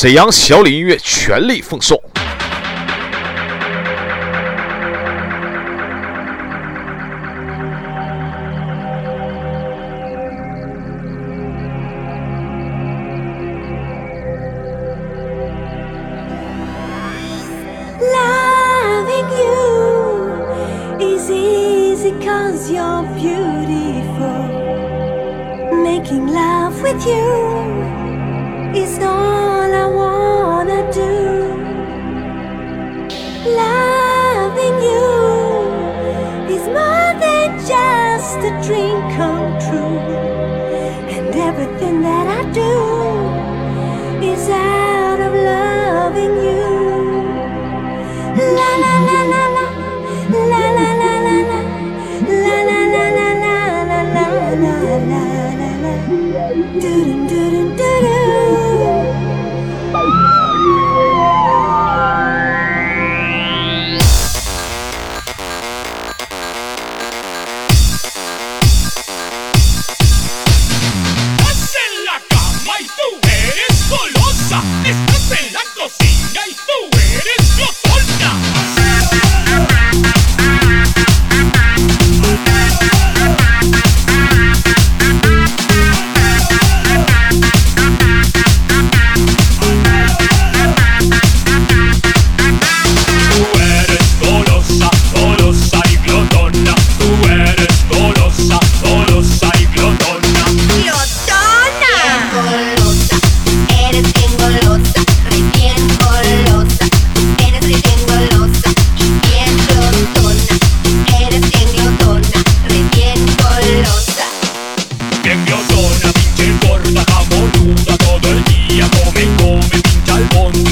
沈阳小李音乐全力奉送。Champions zona, vince il Borussia Dortmund tutto, todo el día, come come, vince al Bonn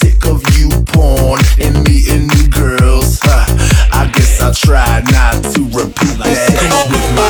sick of you porn and meeting new girls. Huh. I guess I try not to repeat that.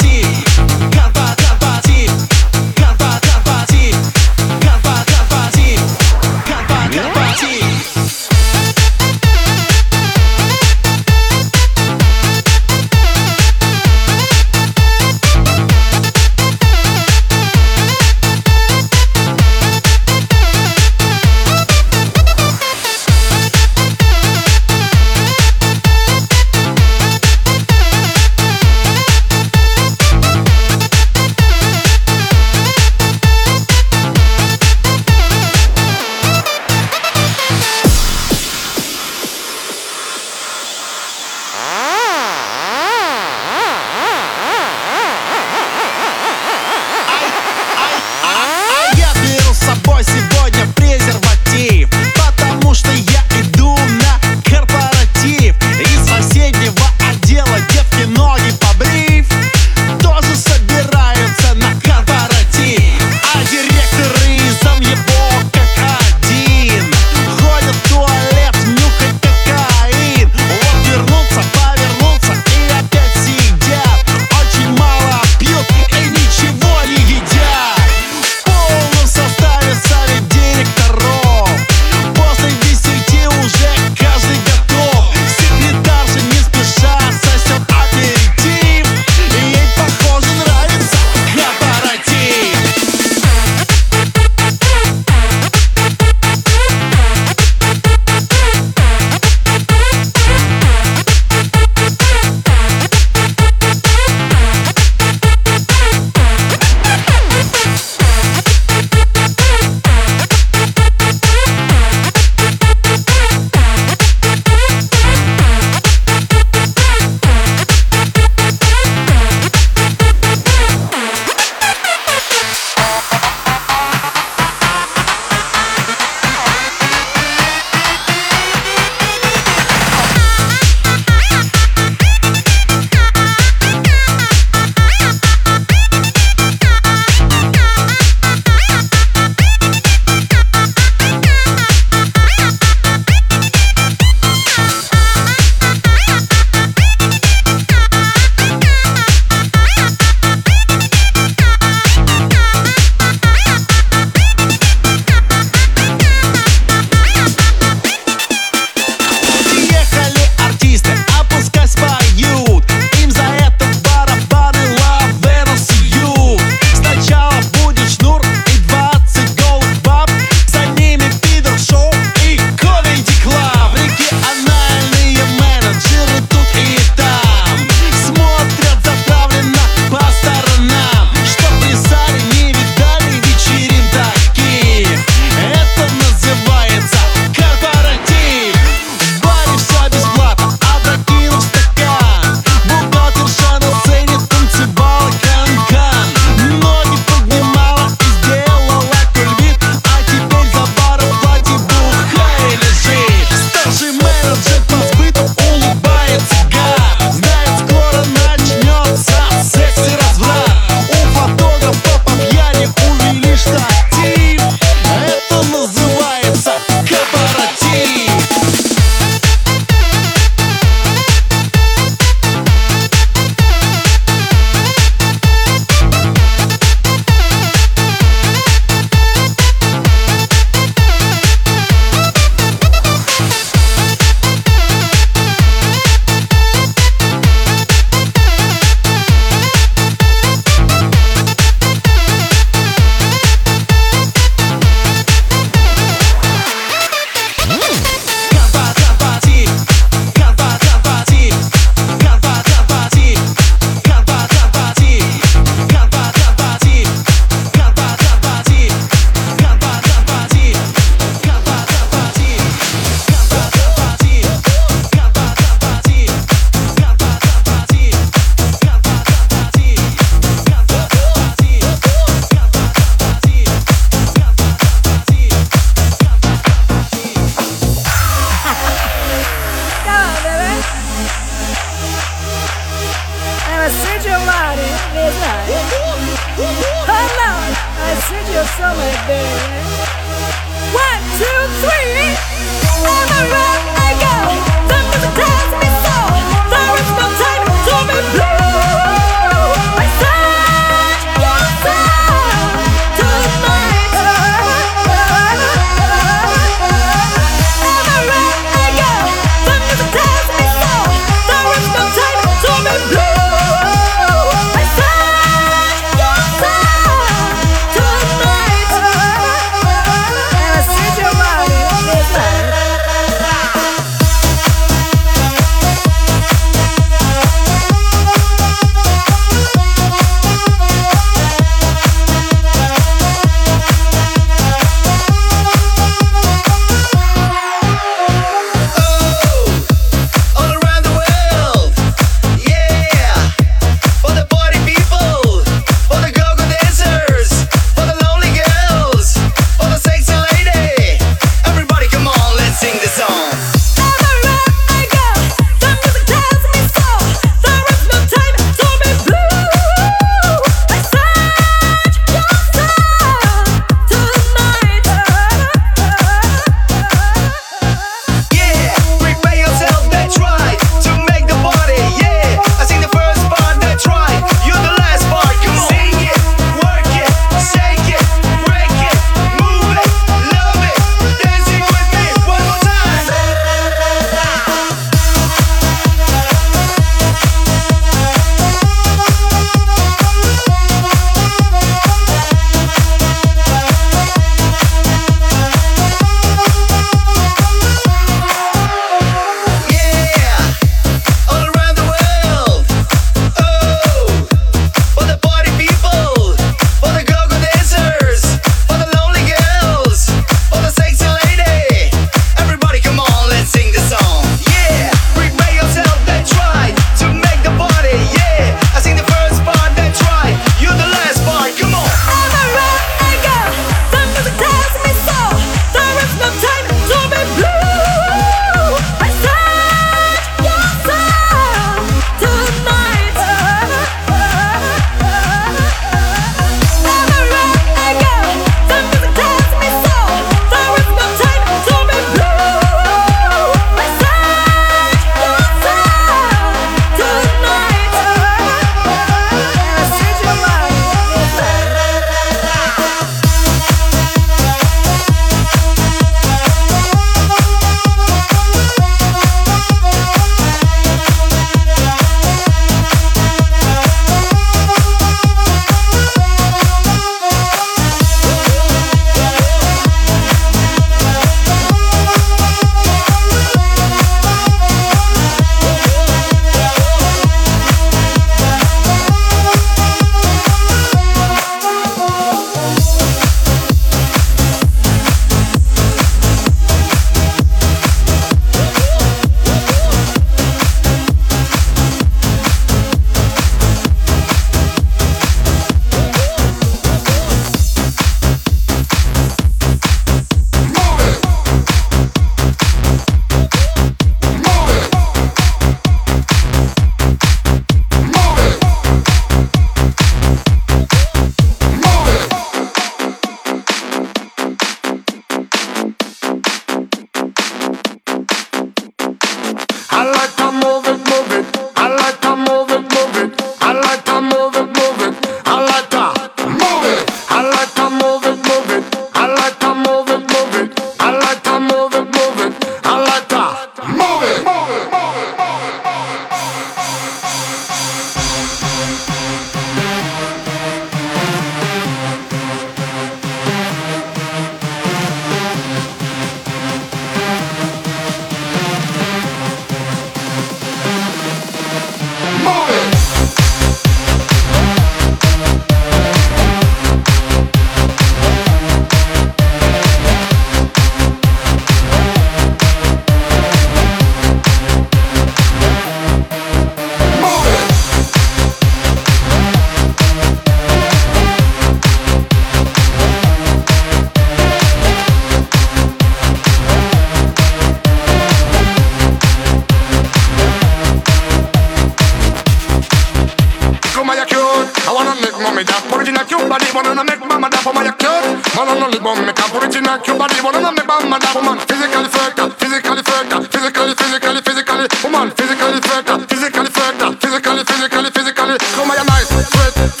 On, you nice,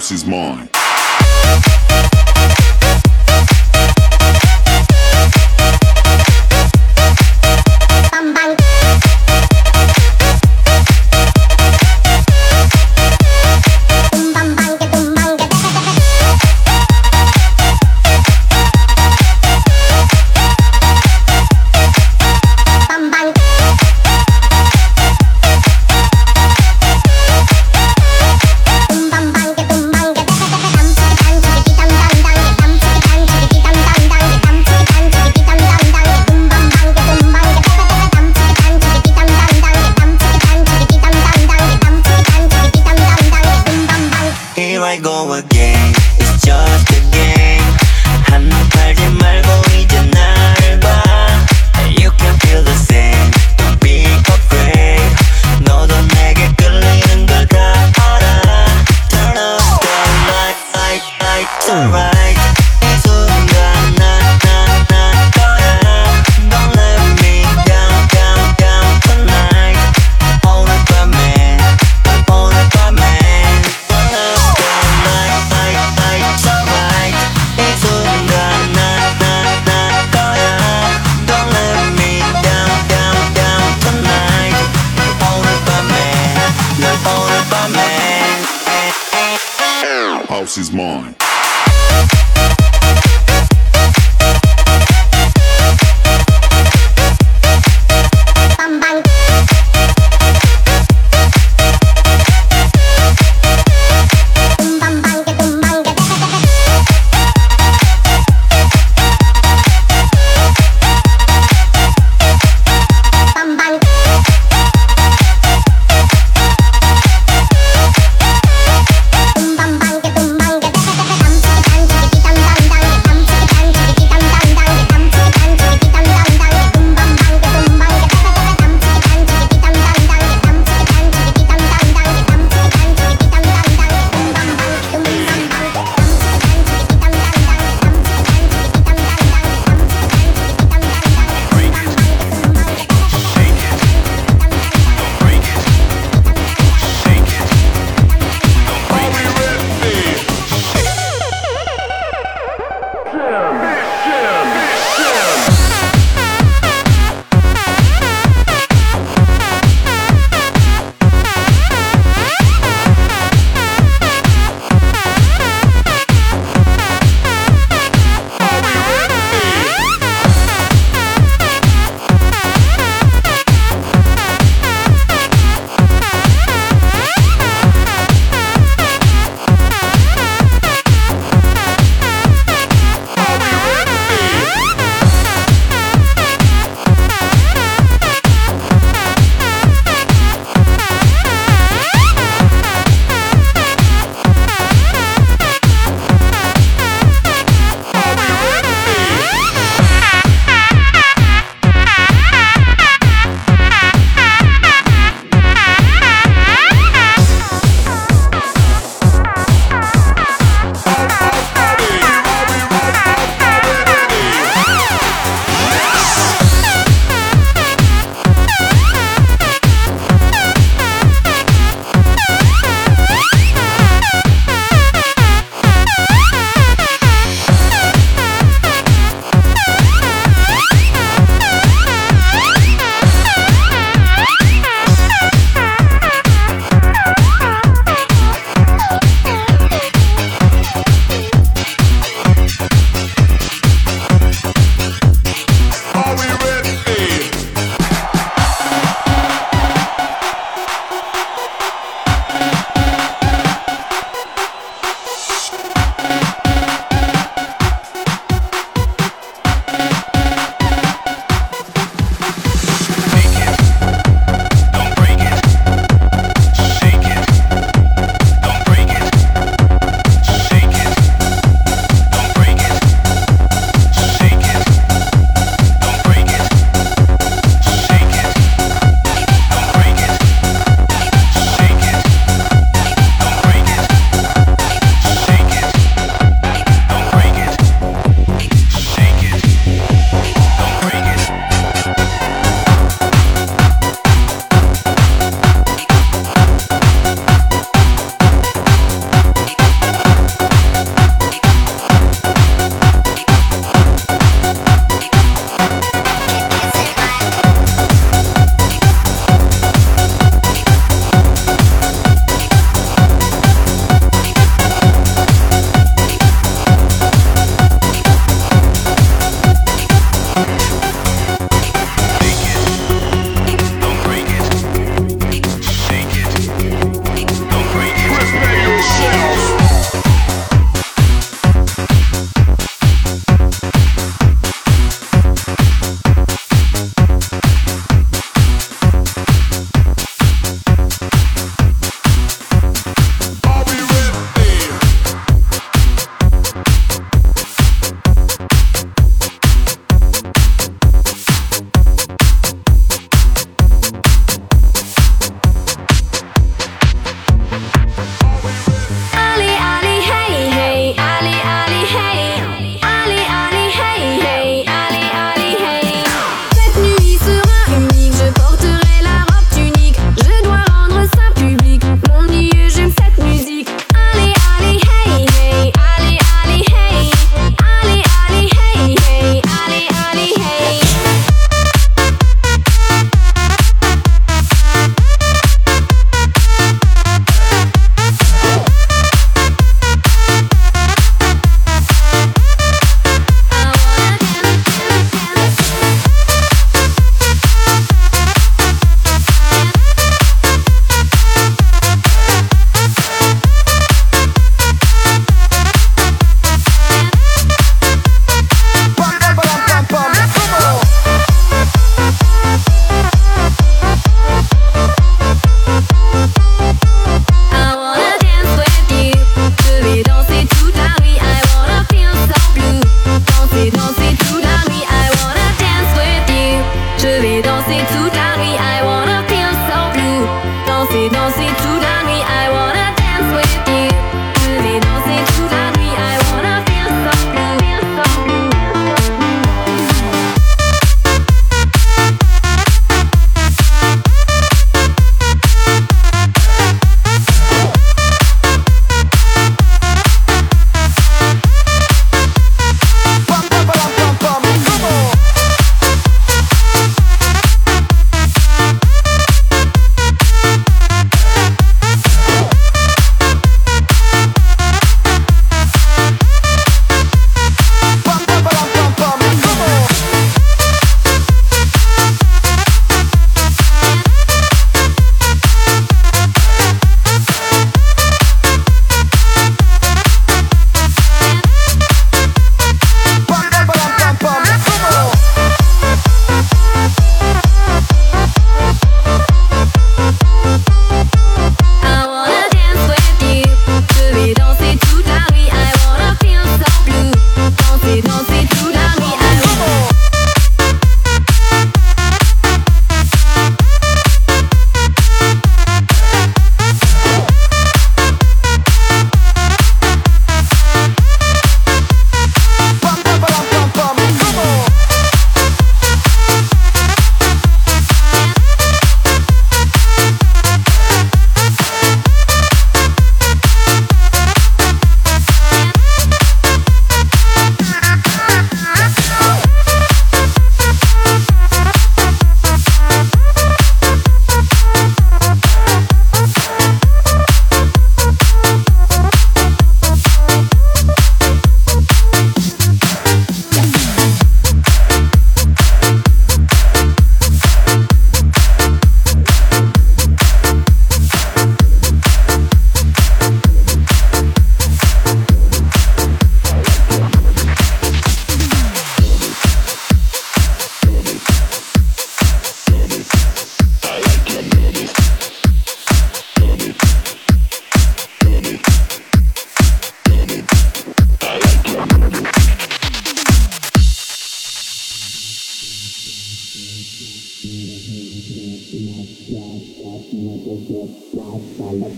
House is mine.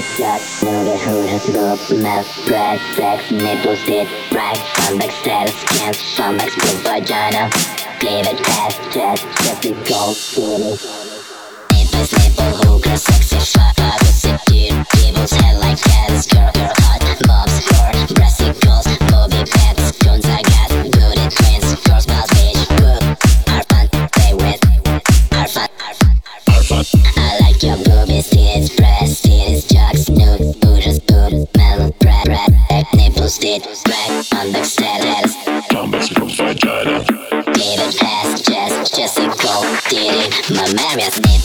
food, slut, sugar, hood, scoop, meth, bread, sex, nipples, dick, brag, stomach, status, cancer, stomach, scoop, vagina, cleavage, ass, chest, chesty, gold, booty. Nipples, nipple, hookah, sexy, shot, I was a dude, people's head like that. свет.